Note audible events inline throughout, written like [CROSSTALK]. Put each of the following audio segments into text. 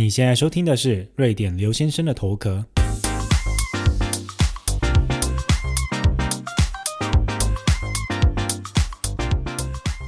你现在收听的是瑞典刘先生的头壳。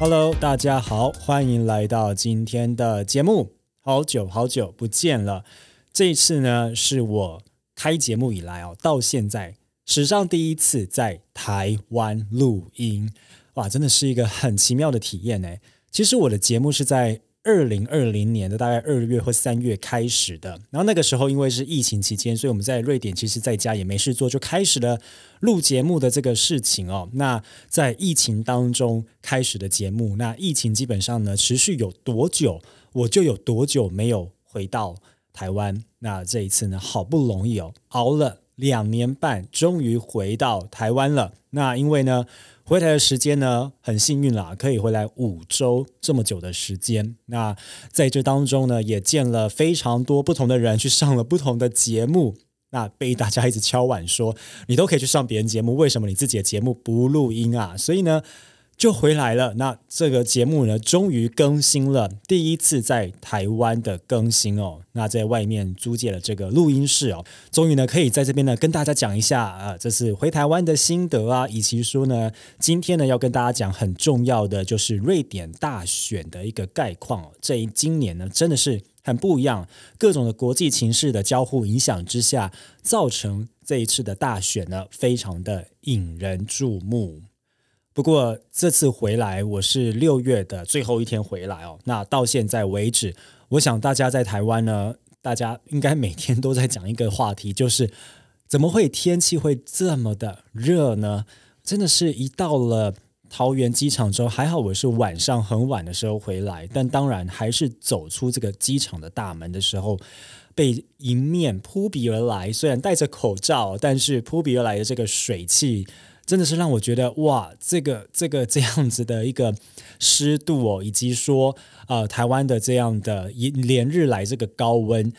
Hello，大家好，欢迎来到今天的节目。好久好久不见了，这一次呢是我开节目以来哦，到现在史上第一次在台湾录音，哇，真的是一个很奇妙的体验呢。其实我的节目是在。二零二零年的大概二月或三月开始的，然后那个时候因为是疫情期间，所以我们在瑞典其实在家也没事做，就开始了录节目的这个事情哦。那在疫情当中开始的节目，那疫情基本上呢持续有多久，我就有多久没有回到台湾。那这一次呢，好不容易哦，熬了两年半，终于回到台湾了。那因为呢。回台的时间呢，很幸运啦，可以回来五周这么久的时间。那在这当中呢，也见了非常多不同的人，去上了不同的节目。那被大家一直敲碗说，你都可以去上别人节目，为什么你自己的节目不录音啊？所以呢。就回来了。那这个节目呢，终于更新了，第一次在台湾的更新哦。那在外面租借了这个录音室哦，终于呢可以在这边呢跟大家讲一下啊，这次回台湾的心得啊，以及说呢，今天呢要跟大家讲很重要的就是瑞典大选的一个概况。这一今年呢真的是很不一样，各种的国际情势的交互影响之下，造成这一次的大选呢非常的引人注目。不过这次回来，我是六月的最后一天回来哦。那到现在为止，我想大家在台湾呢，大家应该每天都在讲一个话题，就是怎么会天气会这么的热呢？真的是一到了桃园机场之后，还好我是晚上很晚的时候回来，但当然还是走出这个机场的大门的时候，被迎面扑鼻而来，虽然戴着口罩，但是扑鼻而来的这个水汽。真的是让我觉得哇，这个这个 [LAUGHS] 这样子的一个湿度哦，以及说呃台湾的这样的一连日来这个高温，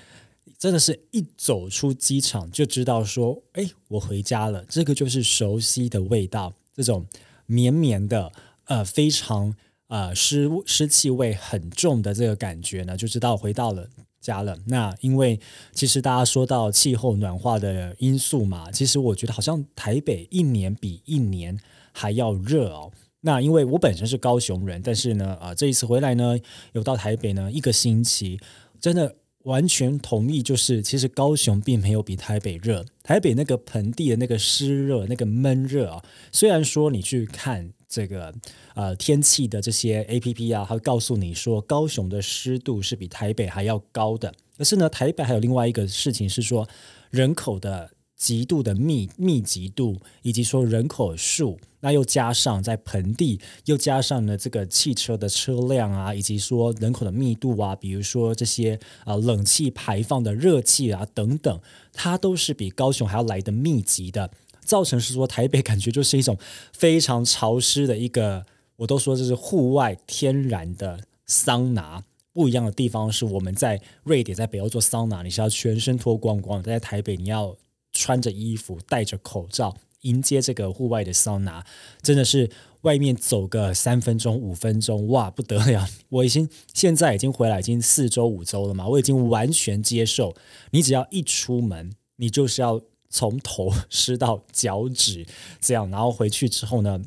真的是一走出机场就知道说，哎，我回家了。这个就是熟悉的味道，这种绵绵的呃非常呃湿湿气味很重的这个感觉呢，就知道回到了。加了那，因为其实大家说到气候暖化的因素嘛，其实我觉得好像台北一年比一年还要热哦。那因为我本身是高雄人，但是呢，啊，这一次回来呢，有到台北呢一个星期，真的完全同意，就是其实高雄并没有比台北热，台北那个盆地的那个湿热、那个闷热啊，虽然说你去看。这个呃天气的这些 A P P 啊，它会告诉你说高雄的湿度是比台北还要高的。可是呢，台北还有另外一个事情是说人口的极度的密密集度，以及说人口数，那又加上在盆地，又加上呢这个汽车的车辆啊，以及说人口的密度啊，比如说这些啊冷气排放的热气啊等等，它都是比高雄还要来的密集的。造成是说台北感觉就是一种非常潮湿的一个，我都说这是户外天然的桑拿。不一样的地方是我们在瑞典在北欧做桑拿，你是要全身脱光光；在台北你要穿着衣服、戴着口罩迎接这个户外的桑拿，真的是外面走个三分钟、五分钟，哇，不得了！我已经现在已经回来已经四周五周了嘛，我已经完全接受，你只要一出门，你就是要。从头湿到脚趾，这样，然后回去之后呢，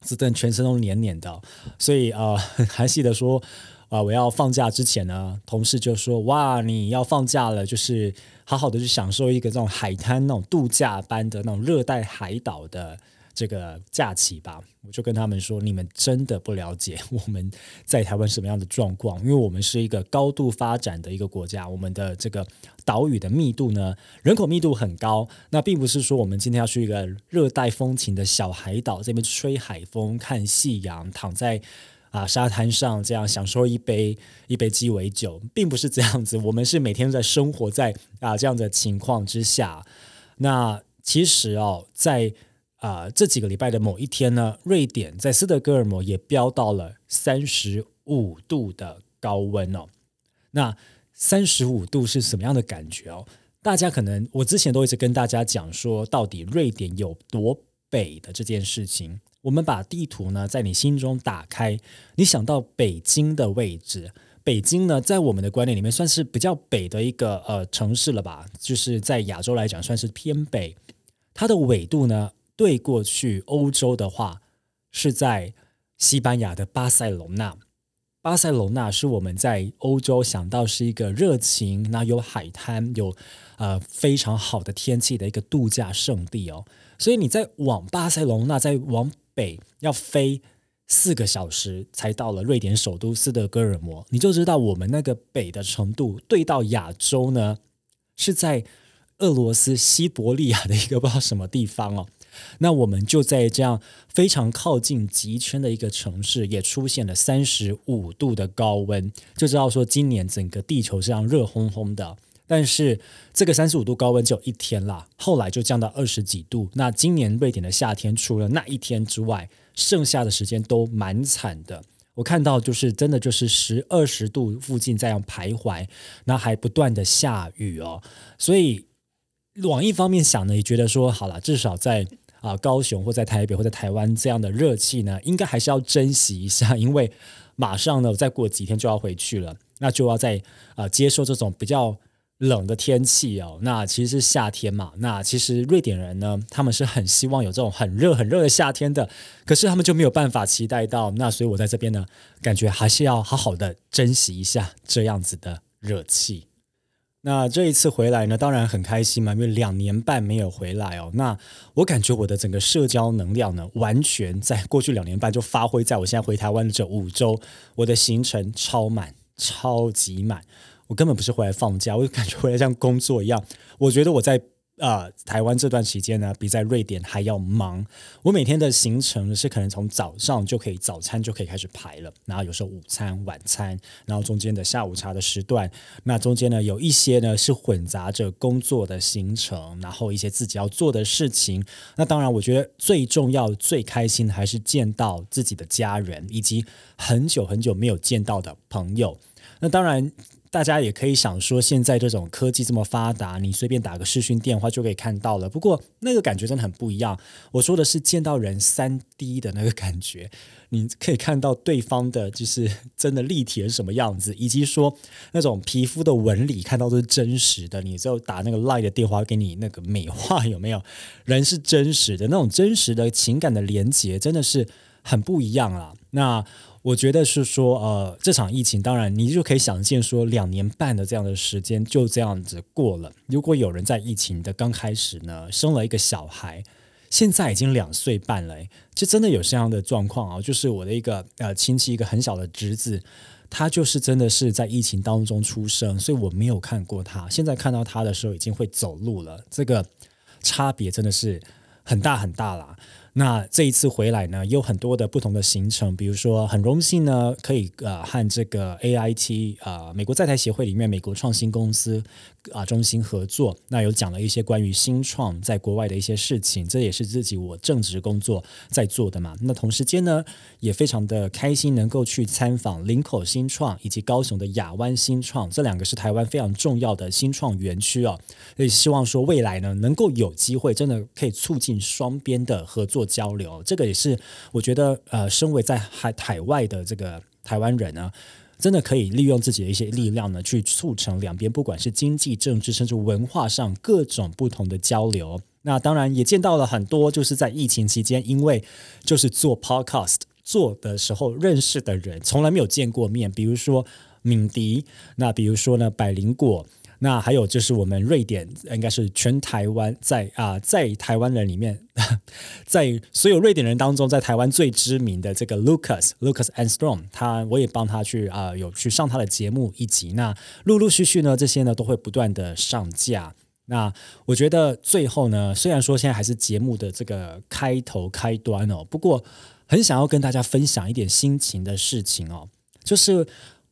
真的全身都黏黏的，所以呃，[LAUGHS] 还记得说啊，我要放假之前呢，同事就说哇，你要放假了，就是好好的去享受一个这种海滩那种度假般的那种热带海岛的。这个假期吧，我就跟他们说，你们真的不了解我们在台湾什么样的状况，因为我们是一个高度发展的一个国家，我们的这个岛屿的密度呢，人口密度很高。那并不是说我们今天要去一个热带风情的小海岛这边吹海风、看夕阳、躺在啊沙滩上这样享受一杯一杯鸡尾酒，并不是这样子。我们是每天在生活在啊这样的情况之下。那其实哦，在啊，这几个礼拜的某一天呢，瑞典在斯德哥尔摩也飙到了三十五度的高温哦。那三十五度是什么样的感觉哦？大家可能我之前都一直跟大家讲说，到底瑞典有多北的这件事情。我们把地图呢在你心中打开，你想到北京的位置，北京呢，在我们的观念里面算是比较北的一个呃城市了吧，就是在亚洲来讲算是偏北。它的纬度呢，对过去欧洲的话是在西班牙的巴塞隆纳。巴塞隆纳是我们在欧洲想到是一个热情，那有海滩，有呃非常好的天气的一个度假胜地哦。所以你在往巴塞隆纳再往北要飞。四个小时才到了瑞典首都斯德哥尔摩，你就知道我们那个北的程度对到亚洲呢，是在俄罗斯西伯利亚的一个不知道什么地方哦。那我们就在这样非常靠近极圈的一个城市，也出现了三十五度的高温，就知道说今年整个地球这样热烘烘的。但是这个三十五度高温只有一天啦，后来就降到二十几度。那今年瑞典的夏天，除了那一天之外，剩下的时间都蛮惨的。我看到就是真的就是十二十度附近这样徘徊，那还不断的下雨哦。所以往一方面想呢，也觉得说好了，至少在啊高雄或在台北或在台湾这样的热气呢，应该还是要珍惜一下，[LAUGHS] 因为马上呢再过几天就要回去了，那就要在啊接受这种比较。冷的天气哦，那其实是夏天嘛。那其实瑞典人呢，他们是很希望有这种很热很热的夏天的，可是他们就没有办法期待到。那所以我在这边呢，感觉还是要好好的珍惜一下这样子的热气。那这一次回来呢，当然很开心嘛，因为两年半没有回来哦。那我感觉我的整个社交能量呢，完全在过去两年半就发挥在我现在回台湾的这五周，我的行程超满，超级满。我根本不是回来放假，我就感觉回来像工作一样。我觉得我在啊台湾这段期间呢，比在瑞典还要忙。我每天的行程是可能从早上就可以早餐就可以开始排了，然后有时候午餐、晚餐，然后中间的下午茶的时段，那中间呢有一些呢是混杂着工作的行程，然后一些自己要做的事情。那当然，我觉得最重要、最开心的还是见到自己的家人，以及很久很久没有见到的朋友。那当然。大家也可以想说，现在这种科技这么发达，你随便打个视讯电话就可以看到了。不过那个感觉真的很不一样。我说的是见到人三 D 的那个感觉，你可以看到对方的，就是真的立体是什么样子，以及说那种皮肤的纹理看到都是真实的。你就打那个 Line 的电话给你那个美化有没有？人是真实的，那种真实的情感的连接真的是很不一样啊。那。我觉得是说，呃，这场疫情，当然你就可以想见，说两年半的这样的时间就这样子过了。如果有人在疫情的刚开始呢，生了一个小孩，现在已经两岁半了，就真的有这样的状况啊。就是我的一个呃亲戚，一个很小的侄子，他就是真的是在疫情当中出生，所以我没有看过他。现在看到他的时候，已经会走路了，这个差别真的是很大很大了。那这一次回来呢，有很多的不同的行程，比如说很荣幸呢，可以呃和这个 AIT 啊美国在台协会里面美国创新公司啊中心合作，那有讲了一些关于新创在国外的一些事情，这也是自己我正职工作在做的嘛。那同时间呢，也非常的开心能够去参访林口新创以及高雄的亚湾新创，这两个是台湾非常重要的新创园区哦。所以希望说未来呢，能够有机会真的可以促进双边的合作。交流，这个也是我觉得，呃，身为在海海外的这个台湾人呢，真的可以利用自己的一些力量呢，去促成两边不管是经济、政治，甚至文化上各种不同的交流。那当然也见到了很多，就是在疫情期间，因为就是做 podcast 做的时候认识的人，从来没有见过面，比如说敏迪，那比如说呢，百灵果。那还有就是我们瑞典，应该是全台湾在啊，在台湾人里面，[LAUGHS] 在所有瑞典人当中，在台湾最知名的这个 Lucas Lucas and Strong，他我也帮他去啊，有去上他的节目一集。那陆陆续续呢，这些呢都会不断的上架。那我觉得最后呢，虽然说现在还是节目的这个开头开端哦，不过很想要跟大家分享一点心情的事情哦，就是。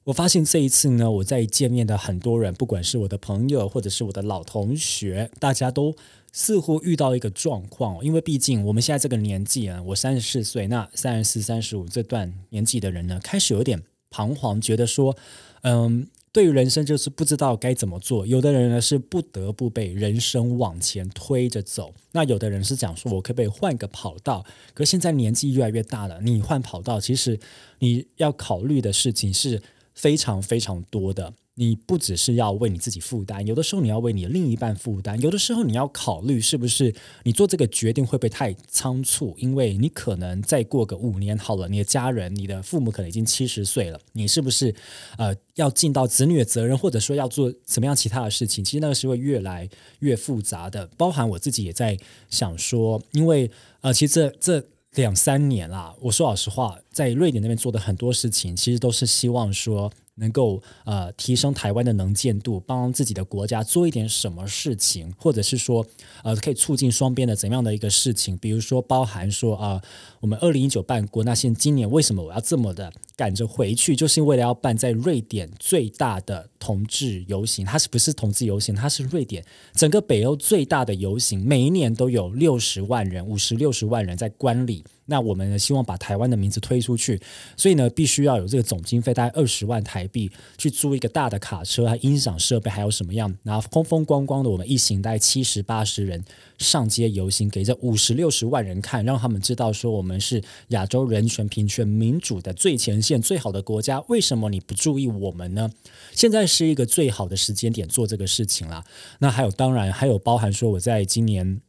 我发现这一次呢，我在见面的很多人，不管是我的朋友或者是我的老同学，大家都似乎遇到一个状况，因为毕竟我们现在这个年纪啊，我三十四岁，那三十四、三十五这段年纪的人呢，开始有点彷徨，觉得说，嗯，对于人生就是不知道该怎么做。有的人呢是不得不被人生往前推着走，那有的人是讲说，我可不可以换个跑道？可现在年纪越来越大了，你换跑道，其实你要考虑的事情是。非常非常多的。你不只是要为你自己负担，有的时候你要为你另一半负担，有的时候你要考虑是不是你做这个决定会不会太仓促，因为你可能再过个五年好了，你的家人、你的父母可能已经七十岁了，你是不是呃要尽到子女的责任，或者说要做什么样其他的事情？其实那个是会越来越复杂的，包含我自己也在想说，因为呃，其实这这两三年啦，我说老实话，在瑞典那边做的很多事情，其实都是希望说。能够呃提升台湾的能见度，帮自己的国家做一点什么事情，或者是说呃可以促进双边的怎样的一个事情？比如说包含说啊，我们二零一九办国，那现今年为什么我要这么的赶着回去？就是为了要办在瑞典最大的同志游行，它是不是同志游行？它是瑞典整个北欧最大的游行，每一年都有六十万人、五十六十万人在观礼。那我们呢，希望把台湾的名字推出去，所以呢，必须要有这个总经费，大概二十万台币，去租一个大的卡车，还音响设备，还有什么样？然后风风光光的，我们一行大概七十八十人上街游行，给这五十六十万人看，让他们知道说我们是亚洲人权、平权、民主的最前现、最好的国家。为什么你不注意我们呢？现在是一个最好的时间点做这个事情啦。那还有，当然还有包含说，我在今年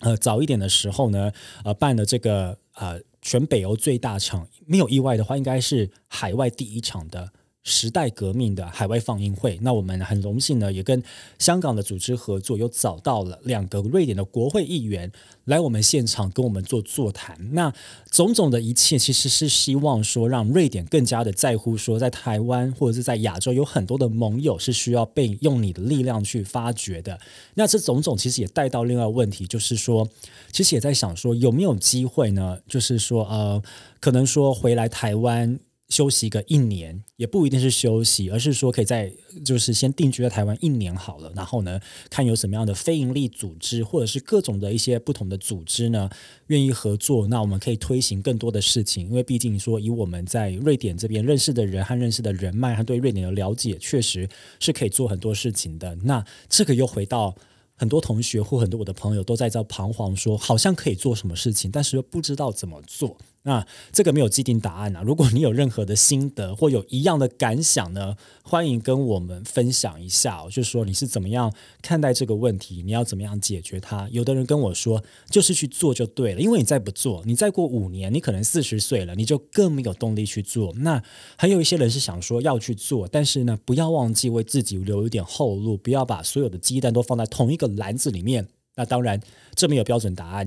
呃早一点的时候呢，呃办了这个。呃，全北欧最大场，没有意外的话，应该是海外第一场的时代革命的海外放映会。那我们很荣幸呢，也跟香港的组织合作，又找到了两个瑞典的国会议员。来我们现场跟我们做座谈，那种种的一切其实是希望说，让瑞典更加的在乎说，在台湾或者是在亚洲有很多的盟友是需要被用你的力量去发掘的。那这种种其实也带到另外问题，就是说，其实也在想说，有没有机会呢？就是说，呃，可能说回来台湾。休息个一年也不一定是休息，而是说可以在就是先定居在台湾一年好了，然后呢，看有什么样的非营利组织或者是各种的一些不同的组织呢，愿意合作，那我们可以推行更多的事情。因为毕竟说以我们在瑞典这边认识的人和认识的人脉和对瑞典的了解，确实是可以做很多事情的。那这个又回到。很多同学或很多我的朋友都在这彷徨，说好像可以做什么事情，但是又不知道怎么做。那这个没有既定答案啊。如果你有任何的心得或有一样的感想呢，欢迎跟我们分享一下。就是说你是怎么样看待这个问题，你要怎么样解决它？有的人跟我说，就是去做就对了，因为你再不做，你再过五年，你可能四十岁了，你就更没有动力去做。那还有一些人是想说要去做，但是呢，不要忘记为自己留一点后路，不要把所有的鸡蛋都放在同一个篮子里面。那当然，这没有标准答案。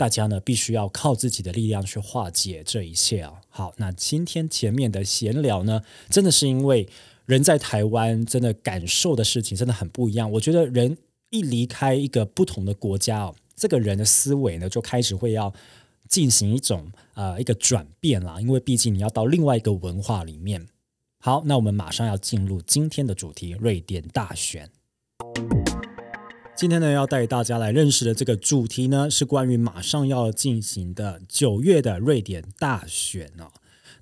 大家呢，必须要靠自己的力量去化解这一切啊！好，那今天前面的闲聊呢，真的是因为人在台湾，真的感受的事情真的很不一样。我觉得人一离开一个不同的国家哦，这个人的思维呢，就开始会要进行一种呃一个转变啦。因为毕竟你要到另外一个文化里面。好，那我们马上要进入今天的主题——瑞典大选。今天呢，要带大家来认识的这个主题呢，是关于马上要进行的九月的瑞典大选哦。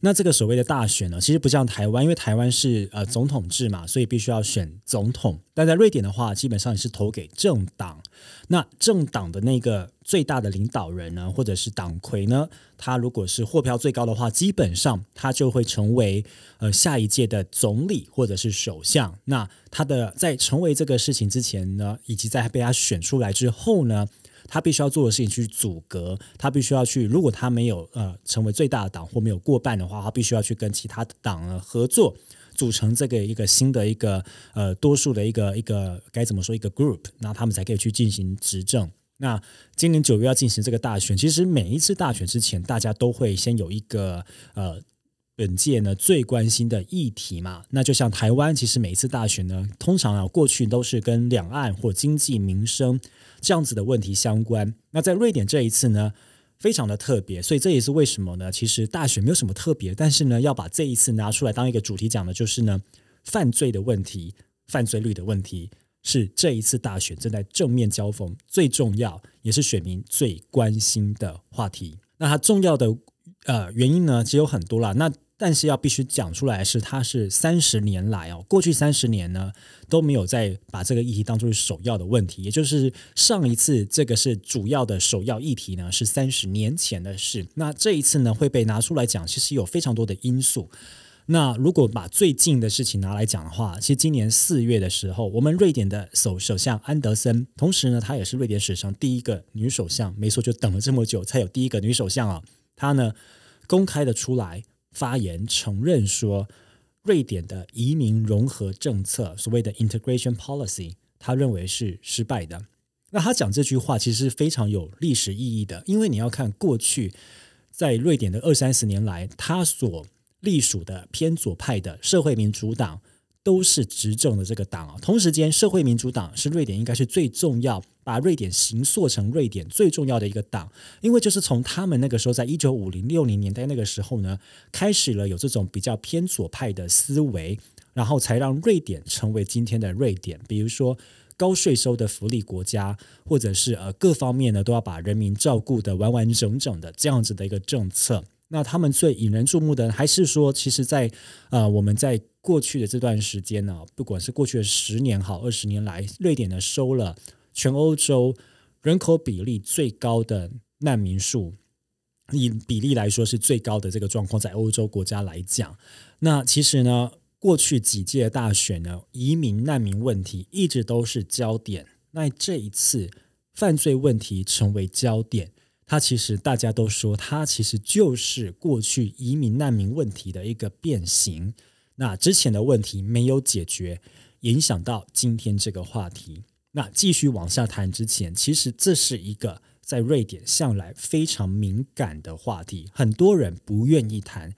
那这个所谓的大选呢，其实不像台湾，因为台湾是呃总统制嘛，所以必须要选总统。但在瑞典的话，基本上也是投给政党。那政党的那个最大的领导人呢，或者是党魁呢，他如果是获票最高的话，基本上他就会成为呃下一届的总理或者是首相。那他的在成为这个事情之前呢，以及在被他选出来之后呢？他必须要做的事情去阻隔，他必须要去。如果他没有呃成为最大的党或没有过半的话，他必须要去跟其他的党合作，组成这个一个新的一个呃多数的一个一个该怎么说一个 group，那他们才可以去进行执政。那今年九月要进行这个大选，其实每一次大选之前，大家都会先有一个呃本届呢最关心的议题嘛。那就像台湾，其实每一次大选呢，通常啊过去都是跟两岸或经济民生。这样子的问题相关，那在瑞典这一次呢，非常的特别，所以这也是为什么呢？其实大选没有什么特别，但是呢，要把这一次拿出来当一个主题讲的，就是呢，犯罪的问题、犯罪率的问题，是这一次大选正在正面交锋最重要，也是选民最关心的话题。那它重要的呃原因呢，其实有很多啦。那但是要必须讲出来是，它是三十年来哦，过去三十年呢都没有再把这个议题当作是首要的问题，也就是上一次这个是主要的首要议题呢，是三十年前的事。那这一次呢会被拿出来讲，其实有非常多的因素。那如果把最近的事情拿来讲的话，其实今年四月的时候，我们瑞典的首首相安德森，同时呢，她也是瑞典史上第一个女首相，没错，就等了这么久才有第一个女首相啊。她呢公开的出来发言，承认说瑞典的移民融合政策，所谓的 integration policy，他认为是失败的。那他讲这句话其实是非常有历史意义的，因为你要看过去在瑞典的二三十年来，他所隶属的偏左派的社会民主党都是执政的这个党啊。同时间，社会民主党是瑞典应该是最重要，把瑞典形塑成瑞典最重要的一个党，因为就是从他们那个时候，在一九五零六零年代那个时候呢，开始了有这种比较偏左派的思维，然后才让瑞典成为今天的瑞典。比如说高税收的福利国家，或者是呃各方面呢都要把人民照顾的完完整整的这样子的一个政策。那他们最引人注目的，还是说，其实，在呃，我们在过去的这段时间呢，不管是过去的十年好，二十年来，瑞典呢收了全欧洲人口比例最高的难民数，以比例来说是最高的这个状况，在欧洲国家来讲，那其实呢，过去几届大选呢，移民难民问题一直都是焦点，那这一次犯罪问题成为焦点。它其实大家都说，它其实就是过去移民难民问题的一个变形。那之前的问题没有解决，影响到今天这个话题。那继续往下谈之前，其实这是一个在瑞典向来非常敏感的话题，很多人不愿意谈，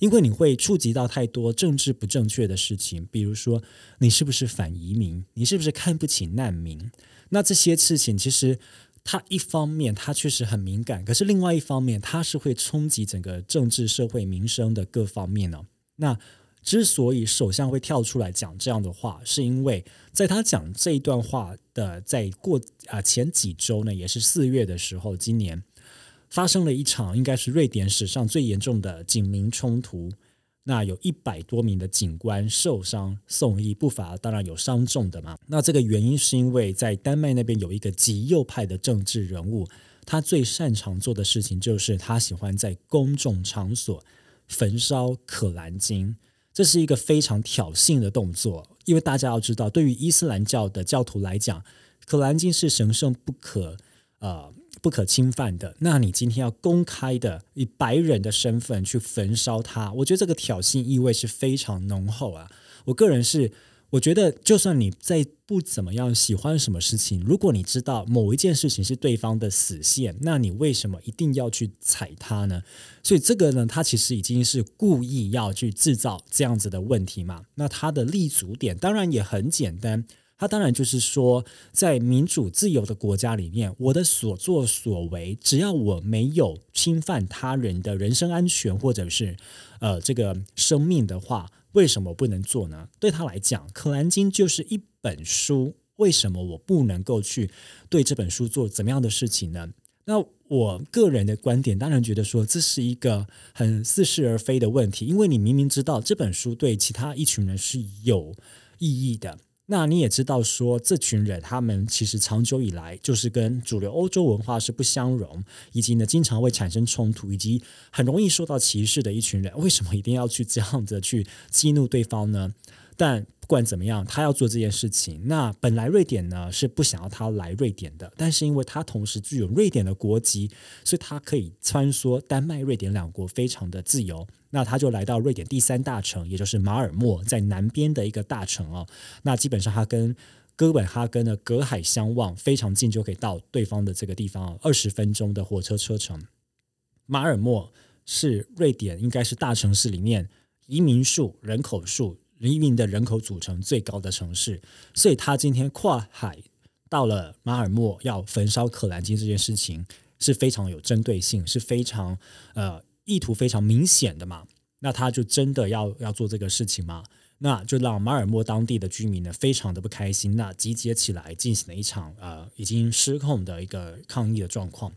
因为你会触及到太多政治不正确的事情，比如说你是不是反移民，你是不是看不起难民？那这些事情其实。它一方面它确实很敏感，可是另外一方面它是会冲击整个政治、社会、民生的各方面呢。那之所以首相会跳出来讲这样的话，是因为在他讲这一段话的在过啊前几周呢，也是四月的时候，今年发生了一场应该是瑞典史上最严重的警民冲突。那有一百多名的警官受伤送医，不乏当然有伤重的嘛。那这个原因是因为在丹麦那边有一个极右派的政治人物，他最擅长做的事情就是他喜欢在公众场所焚烧可兰经，这是一个非常挑衅的动作。因为大家要知道，对于伊斯兰教的教徒来讲，可兰经是神圣不可呃。不可侵犯的，那你今天要公开的以白人的身份去焚烧它，我觉得这个挑衅意味是非常浓厚啊。我个人是，我觉得就算你在不怎么样喜欢什么事情，如果你知道某一件事情是对方的死线，那你为什么一定要去踩它呢？所以这个呢，他其实已经是故意要去制造这样子的问题嘛。那他的立足点当然也很简单。他当然就是说，在民主自由的国家里面，我的所作所为，只要我没有侵犯他人的人身安全或者是呃这个生命的话，为什么不能做呢？对他来讲，《可兰经》就是一本书，为什么我不能够去对这本书做怎么样的事情呢？那我个人的观点，当然觉得说这是一个很似是而非的问题，因为你明明知道这本书对其他一群人是有意义的。那你也知道，说这群人他们其实长久以来就是跟主流欧洲文化是不相容，以及呢经常会产生冲突，以及很容易受到歧视的一群人。为什么一定要去这样子去激怒对方呢？但不管怎么样，他要做这件事情。那本来瑞典呢是不想要他来瑞典的，但是因为他同时具有瑞典的国籍，所以他可以穿梭丹麦、瑞典两国，非常的自由。那他就来到瑞典第三大城，也就是马尔默，在南边的一个大城哦。那基本上他跟哥本哈根呢隔海相望，非常近就可以到对方的这个地方，二十分钟的火车车程。马尔默是瑞典应该是大城市里面移民数、人口数。移民的人口组成最高的城市，所以他今天跨海到了马尔默要焚烧可兰经这件事情是非常有针对性，是非常呃意图非常明显的嘛？那他就真的要要做这个事情吗？那就让马尔默当地的居民呢非常的不开心，那集结起来进行了一场呃已经失控的一个抗议的状况。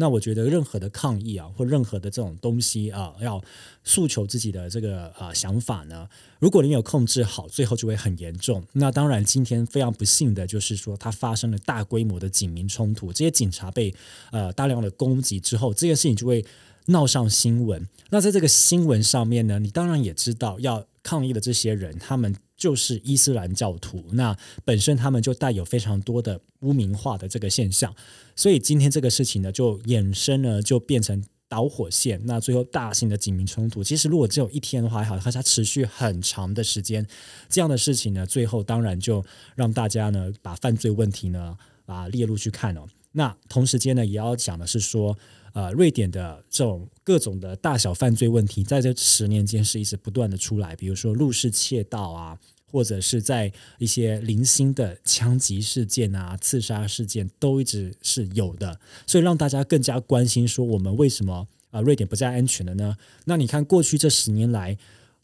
那我觉得任何的抗议啊，或任何的这种东西啊，要诉求自己的这个呃想法呢，如果你有控制好，最后就会很严重。那当然，今天非常不幸的就是说，它发生了大规模的警民冲突，这些警察被呃大量的攻击之后，这件事情就会闹上新闻。那在这个新闻上面呢，你当然也知道，要抗议的这些人，他们。就是伊斯兰教徒，那本身他们就带有非常多的污名化的这个现象，所以今天这个事情呢，就衍生了，就变成导火线。那最后大型的警民冲突，其实如果只有一天的话还好，它它持续很长的时间，这样的事情呢，最后当然就让大家呢把犯罪问题呢啊列入去看哦。那同时间呢，也要讲的是说。呃，瑞典的这种各种的大小犯罪问题，在这十年间是一直不断的出来，比如说入室窃盗啊，或者是在一些零星的枪击事件啊、刺杀事件都一直是有的，所以让大家更加关心说，我们为什么啊瑞典不再安全了呢？那你看过去这十年来。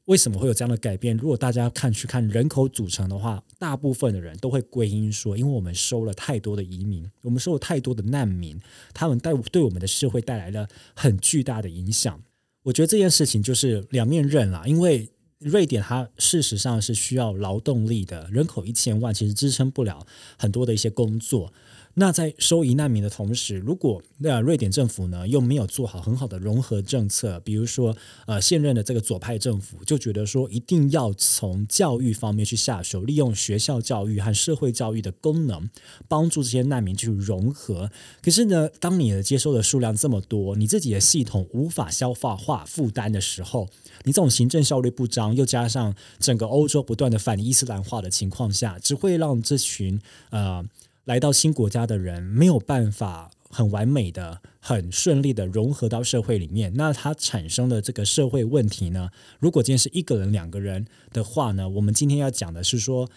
为什么会有这样的改变？如果大家看去看人口组成的话，大部分的人都会归因说，因为我们收了太多的移民，我们收了太多的难民，他们带对我们的社会带来了很巨大的影响。我觉得这件事情就是两面刃啦，因为瑞典它事实上是需要劳动力的，人口一千万，其实支撑不了很多的一些工作。那在收移难民的同时，如果那瑞典政府呢又没有做好很好的融合政策，比如说呃现任的这个左派政府就觉得说一定要从教育方面去下手，利用学校教育和社会教育的功能，帮助这些难民去融合。可是呢，当你的接收的数量这么多，你自己的系统无法消化化负担的时候，你这种行政效率不彰，又加上整个欧洲不断的反伊斯兰化的情况下，只会让这群呃。来到新国家的人没有办法很完美的、很顺利的融合到社会里面，那他产生的这个社会问题呢？如果今天是一个人、两个人的话呢？我们今天要讲的是说，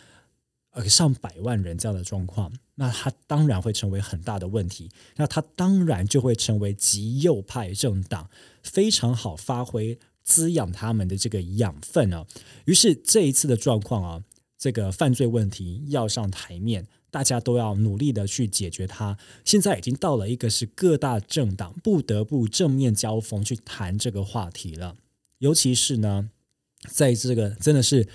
呃，上百万人这样的状况，那他当然会成为很大的问题。那他当然就会成为极右派政党非常好发挥、滋养他们的这个养分啊。于是这一次的状况啊，这个犯罪问题要上台面。大家都要努力的去解决它。现在已经到了一个是各大政党不得不正面交锋去谈这个话题了。尤其是呢，在这个真的是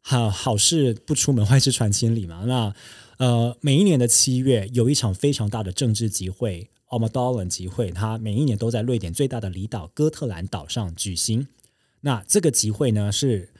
好好事不出门，坏事传千里嘛。那呃，每一年的七月有一场非常大的政治集会 o m a d a l a n 集会，它每一年都在瑞典最大的离岛哥特兰岛上举行。那这个集会呢，是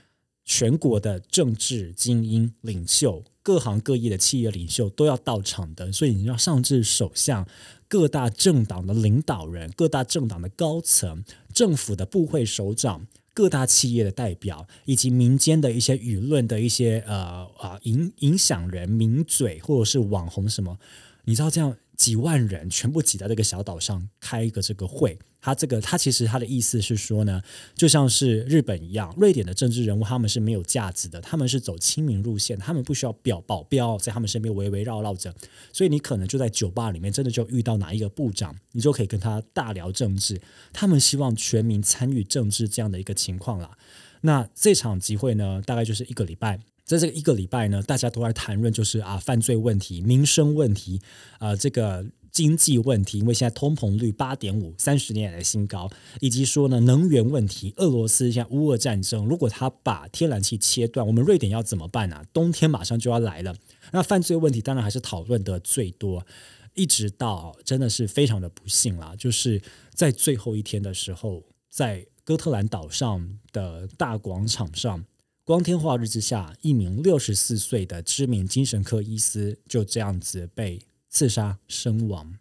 全国的政治精英领袖。各行各业的企业领袖都要到场的，所以你要上至首相、各大政党的领导人、各大政党的高层、政府的部会首长、各大企业的代表，以及民间的一些舆论的一些呃啊影影响人、名嘴或者是网红什么，你知道这样。几万人全部挤在这个小岛上开一个这个会，他这个他其实他的意思是说呢，就像是日本一样，瑞典的政治人物他们是没有价值的，他们是走亲民路线，他们不需要表保镖在他们身边围围绕绕着，所以你可能就在酒吧里面真的就遇到哪一个部长，你就可以跟他大聊政治。他们希望全民参与政治这样的一个情况啦。那这场集会呢，大概就是一个礼拜。在这个一个礼拜呢，大家都在谈论，就是啊，犯罪问题、民生问题，啊，这个经济问题，因为现在通膨率八点五，三十年来的新高，以及说呢，能源问题，俄罗斯现在乌俄战争，如果他把天然气切断，我们瑞典要怎么办呢？冬天马上就要来了。那犯罪问题当然还是讨论的最多，一直到真的是非常的不幸啦，就是在最后一天的时候，在哥特兰岛上的大广场上。光天化日之下，一名六十四岁的知名精神科医师就这样子被刺杀身亡。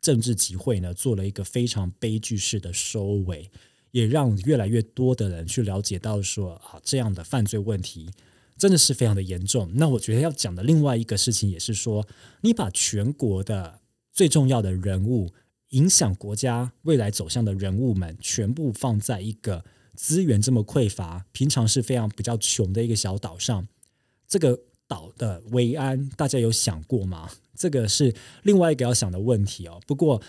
政治集会呢，做了一个非常悲剧式的收尾，也让越来越多的人去了解到说啊，这样的犯罪问题真的是非常的严重。那我觉得要讲的另外一个事情也是说，你把全国的最重要的人物、影响国家未来走向的人物们，全部放在一个。资源这么匮乏，平常是非常比较穷的一个小岛上，这个岛的维安，大家有想过吗？这个是另外一个要想的问题哦。不过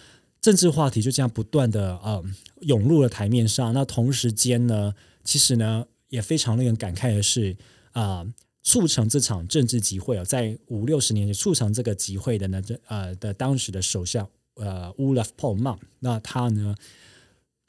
政治话题就这样不断的呃涌入了台面上。那同时间呢，其实呢也非常令人感慨的是啊，促成这场政治集会哦，在五六十年前促成这个集会的呢，这呃的当时的首相呃乌拉夫·鲍曼，那他呢，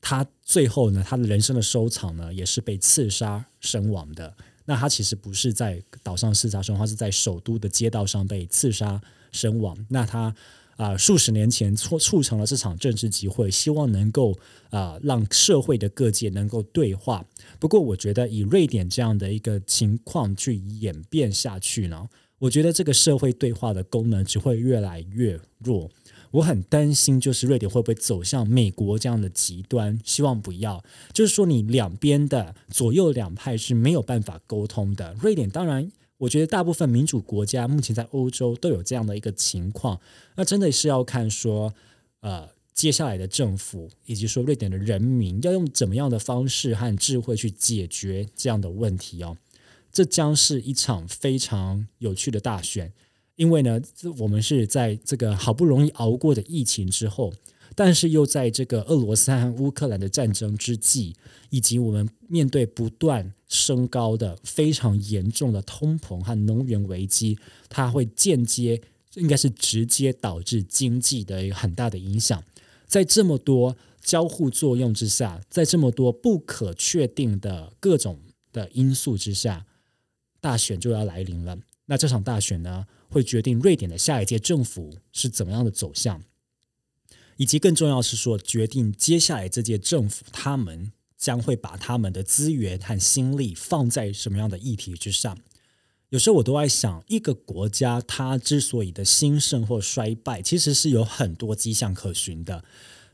他最后呢，他的人生的收场呢，也是被刺杀身亡的。那他其实不是在岛上刺杀身亡，他是在首都的街道上被刺杀身亡。那他啊，数十年前促促成了这场政治集会，希望能够啊让社会的各界能够对话。不过，我觉得以瑞典这样的一个情况去演变下去呢，我觉得这个社会对话的功能只会越来越弱。我很担心，就是瑞典会不会走向美国这样的极端？希望不要。就是说，你两边的左右两派是没有办法沟通的。瑞典当然，我觉得大部分民主国家目前在欧洲都有这样的一个情况。那真的是要看说，呃，接下来的政府以及说瑞典的人民要用怎么样的方式和智慧去解决这样的问题哦。这将是一场非常有趣的大选。因为呢，我们是在这个好不容易熬过的疫情之后，但是又在这个俄罗斯和乌克兰的战争之际，以及我们面对不断升高的非常严重的通膨和能源危机，它会间接，应该是直接导致经济的一个很大的影响。在这么多交互作用之下，在这么多不可确定的各种的因素之下，大选就要来临了。那这场大选呢？会决定瑞典的下一届政府是怎么样的走向，以及更重要是说，决定接下来这届政府他们将会把他们的资源和心力放在什么样的议题之上。有时候我都在想，一个国家它之所以的兴盛或衰败，其实是有很多迹象可循的。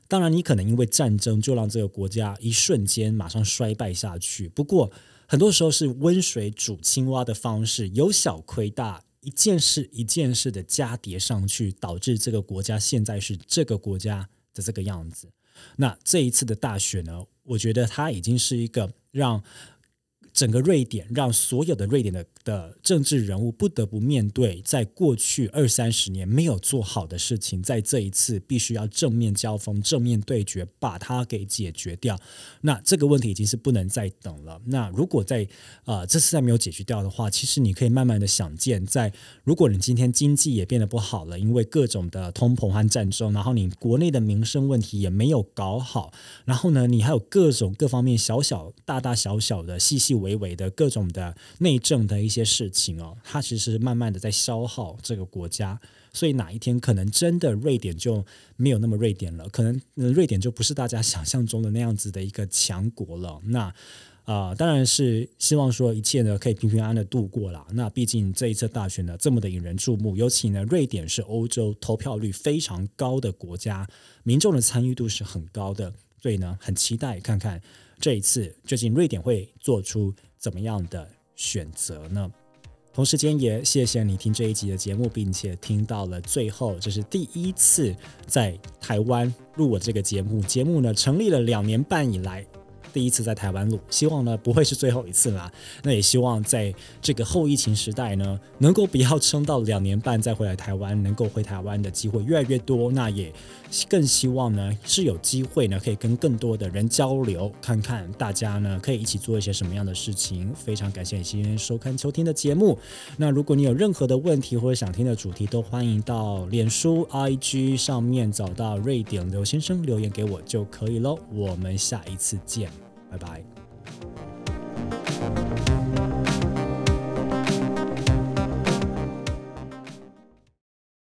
当然，你可能因为战争就让这个国家一瞬间马上衰败下去。不过，很多时候是温水煮青蛙的方式，由小亏大。一件事一件事的加叠上去，导致这个国家现在是这个国家的这个样子。那这一次的大选呢，我觉得它已经是一个让。整个瑞典让所有的瑞典的的政治人物不得不面对，在过去二三十年没有做好的事情，在这一次必须要正面交锋、正面对决，把它给解决掉。那这个问题已经是不能再等了。那如果在啊这次再没有解决掉的话，其实你可以慢慢的想见，在如果你今天经济也变得不好了，因为各种的通膨和战争，然后你国内的民生问题也没有搞好，然后呢，你还有各种各方面小小、大大小小的细细。微的各种的内政的一些事情哦，它其实慢慢的在消耗这个国家，所以哪一天可能真的瑞典就没有那么瑞典了，可能瑞典就不是大家想象中的那样子的一个强国了。那啊，当然是希望说一切呢可以平平安安的度过了。那毕竟这一次大选呢这么的引人注目，尤其呢瑞典是欧洲投票率非常高的国家，民众的参与度是很高的，所以呢很期待看看。这一次，究竟瑞典会做出怎么样的选择呢？同时间也谢谢你听这一集的节目，并且听到了最后，这是第一次在台湾录我这个节目。节目呢成立了两年半以来。第一次在台湾录，希望呢不会是最后一次啦。那也希望在这个后疫情时代呢，能够不要撑到两年半再回来台湾，能够回台湾的机会越来越多。那也更希望呢是有机会呢，可以跟更多的人交流，看看大家呢可以一起做一些什么样的事情。非常感谢你今天收看、收听的节目。那如果你有任何的问题或者想听的主题，都欢迎到脸书、IG 上面找到瑞典刘先生留言给我就可以喽。我们下一次见。拜拜。